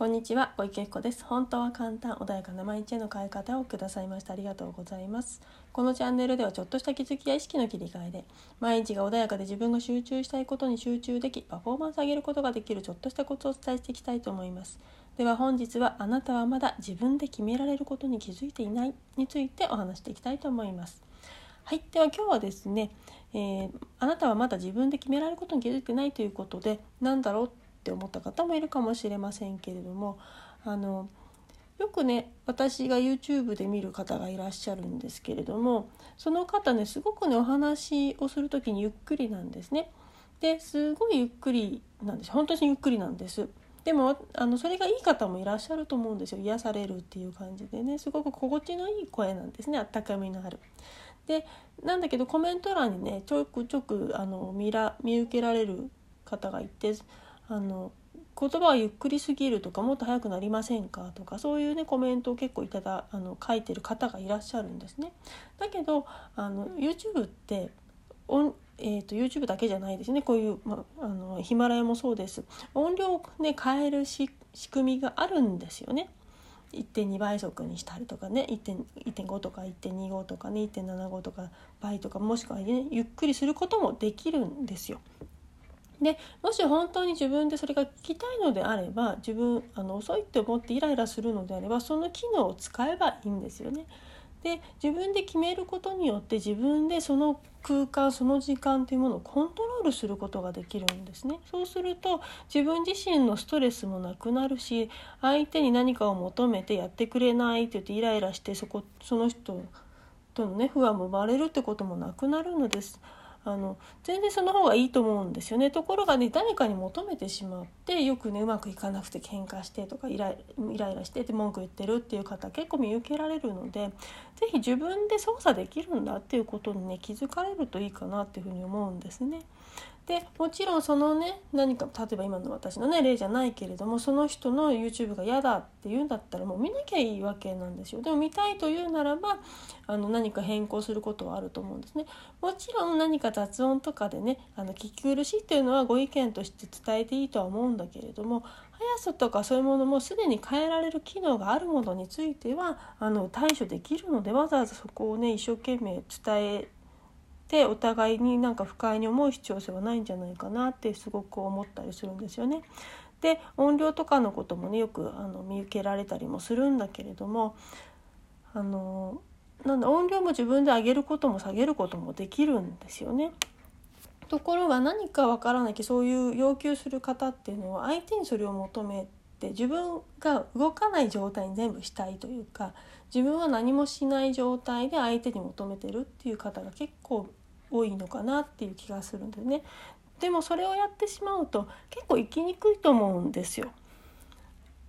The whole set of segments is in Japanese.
こんにちは、小池子です。本当は簡単、穏やかな毎日への変え方をくださいました。ありがとうございます。このチャンネルではちょっとした気づきや意識の切り替えで、毎日が穏やかで自分が集中したいことに集中でき、パフォーマンス上げることができるちょっとしたコツをお伝えしていきたいと思います。では本日はあなたはまだ自分で決められることに気づいていないについてお話していきたいと思います。はい、では今日はですね、えー、あなたはまだ自分で決められることに気づいてないということで、何だろうって思った方もいるかもしれませんけれども、あのよくね私が YouTube で見る方がいらっしゃるんですけれどもその方ねすごくねお話をする時にゆっくりなんですね。ですごいゆっくりなんです本当にゆっくりなんです。でもあのそれがいい方もいらっしゃると思うんですよ癒されるっていう感じでねすごく心地のいい声なんですねあったかみのある。でなんだけどコメント欄にねちょくちょくあの見ら見受けられる方がいてあの言葉はゆっくりすぎるとかもっと早くなりませんか？とかそういうねコメントを結構いただあの書いてる方がいらっしゃるんですね。だけどあの YouTube ってえーと、YouTube だけじゃないですねこういう、まあ、のヒマラヤもそうです音量を、ね、変える仕組みがあるんですよね。1.2倍速にしたりとかね1.5とか1.25とかね1.75とか倍とかもしくはねゆっくりすることもできるんですよ。でもし本当に自分でそれが聞きたいのであれば自分あの遅いって思ってイライラするのであればその機能を使えばいいんですよね。で自分で決めることによって自分でその空間その時間というものをコントロールすることができるんですねそうすると自分自身のストレスもなくなるし相手に何かを求めてやってくれないって言ってイライラしてそこその人とのね不安も生まれるってこともなくなるのです。あの全然その方がいいと思うんですよね。ところがね誰かに求めてしまってよくねうまくいかなくて喧嘩してとかイライラしてって文句言ってるっていう方結構見受けられるので是非自分で操作できるんだっていうことにね気づかれるといいかなっていうふうに思うんですね。でもちろんそのね何か例えば今の私のね例じゃないけれどもその人の YouTube が嫌だって言うんだったらもう見なきゃいいわけなんですよでも見たいというならばあの何か変更することはあると思うんですねもちろん何か雑音とかでねあの聞き苦しいっていうのはご意見として伝えていいとは思うんだけれども速さとかそういうものもすでに変えられる機能があるものについてはあの対処できるのでわざわざそこをね一生懸命伝えてお互いになんか不快に思う必要性はないんじゃないかなってすごく思ったりするんですよね。で音量とかのこともねよくあの見受けられたりもするんだけれどもあのなんだ音量も自分で上げることも下げることもできるんですよね。ところが何かわからないけどそういう要求する方っていうのは相手にそれを求めて自分が動かない状態に全部したいというか自分は何もしない状態で相手に求めてるっていう方が結構多いのかなっていう気がするんでねでもそれをやってしまうと結構生きにくいと思うんですよ。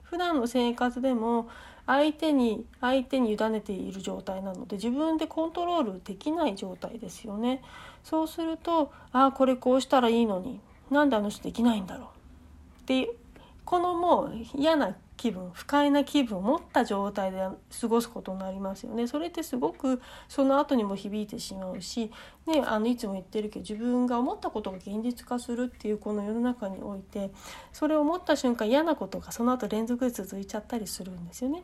普段の生活でも相手に相手に委ねている状態なので自分でコントロールできない状態ですよね。そうするとああこれこうしたらいいのになんであの人できないんだろうってこのもう嫌な気分不快な気分を持った状態で過ごすことになりますよねそれってすごくその後にも響いてしまうし、ね、あのいつも言ってるけど自分が思ったことが現実化するっていうこの世の中においてそれを思った瞬間嫌なことがその後連続で続いちゃったりするんですよね。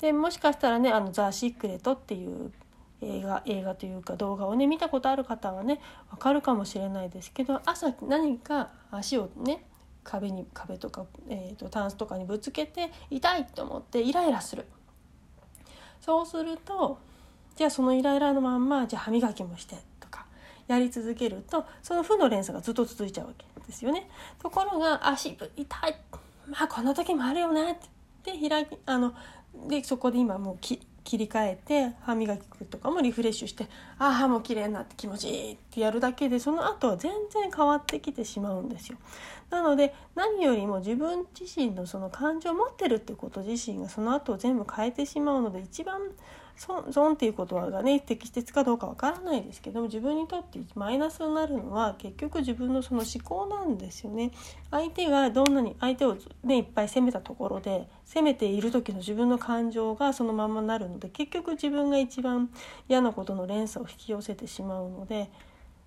でもしかしたらね「あのザ・シークレット」っていう映画映画というか動画をね見たことある方はね分かるかもしれないですけど朝何か足をね壁に壁とか、えーと、タンスとかにぶつけて痛いと思ってイライラするそうするとじゃあそのイライラのまんまじゃあ歯磨きもしてとかやり続けるとその負の連鎖がずっと続いちゃうわけですよね。ところが足痛いまあこんな時もあるよねって開きあのでそこで今もうき切り替えて歯磨きとかもリフレッシュしてああ歯も綺麗になって気持ちいいってやるだけでその後は全然変わってきてしまうんですよ。なので何よりも自分自身のその感情を持ってるってこと自身がその後を全部変えてしまうので一番損っていうことがね適切かどうかわからないですけども自分にとってマイナスになるのは結局自分のその思考なんですよね。相手がどんなに相手をねいっぱい責めたところで責めている時の自分の感情がそのままになるので結局自分が一番嫌なことの連鎖を引き寄せてしまうので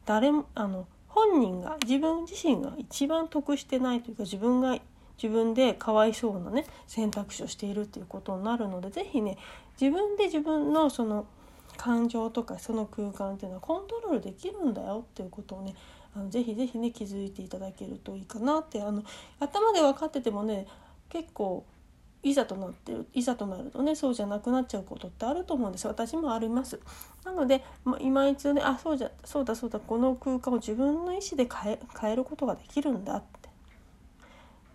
誰もあの本人が自分自身が一番得してないというか自分が自分でかわいそうなね選択肢をしているっていうことになるので是非ね自分で自分のその感情とかその空間っていうのはコントロールできるんだよっていうことをねあのぜひぜひね気づいていただけるといいかなってあの頭で分かっててもね結構いざとなってるいざとなるとねそうじゃなくなっちゃうことってあると思うんです私もあります。なので、ま今一度ねあそうじゃそうだそうだこの空間を自分の意思で変え変えることができるんだっ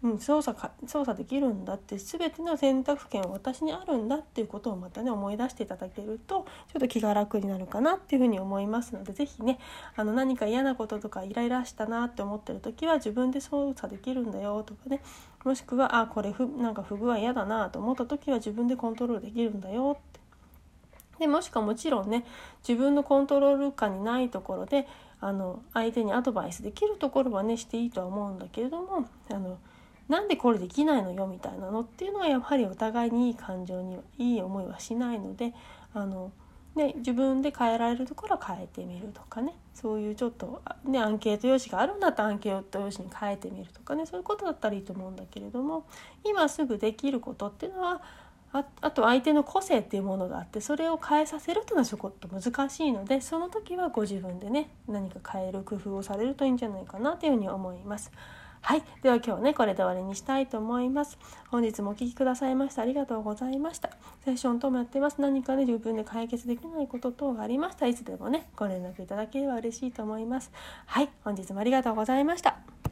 うん、操作か操作できるんだって全ての選択権は私にあるんだっていうことをまたね思い出していただけるとちょっと気が楽になるかなっていうふうに思いますので是非ねあの何か嫌なこととかイライラしたなって思ってる時は自分で操作できるんだよとかねもしくはあこれふなんか不具合嫌だなと思った時は自分でコントロールできるんだよって。でもしくはもちろんね自分のコントロール下にないところであの相手にアドバイスできるところはねしていいとは思うんだけれどもあのなんでこれできないのよみたいなのっていうのはやはりお互いにいい感情にいい思いはしないのであの、ね、自分で変えられるところは変えてみるとかねそういうちょっと、ね、アンケート用紙があるんだったらアンケート用紙に変えてみるとかねそういうことだったらいいと思うんだけれども今すぐできることっていうのはああと相手の個性っていうものがあってそれを変えさせるっていうのはちょっと難しいのでその時はご自分でね何か変える工夫をされるといいんじゃないかなというふうに思います。はい。では今日ね、これで終わりにしたいと思います。本日もお聴きくださいましてありがとうございました。セッション等もやってます。何かね、自分で解決できないこと等がありましたいつでもね、ご連絡いただければ嬉しいと思います。はい。本日もありがとうございました。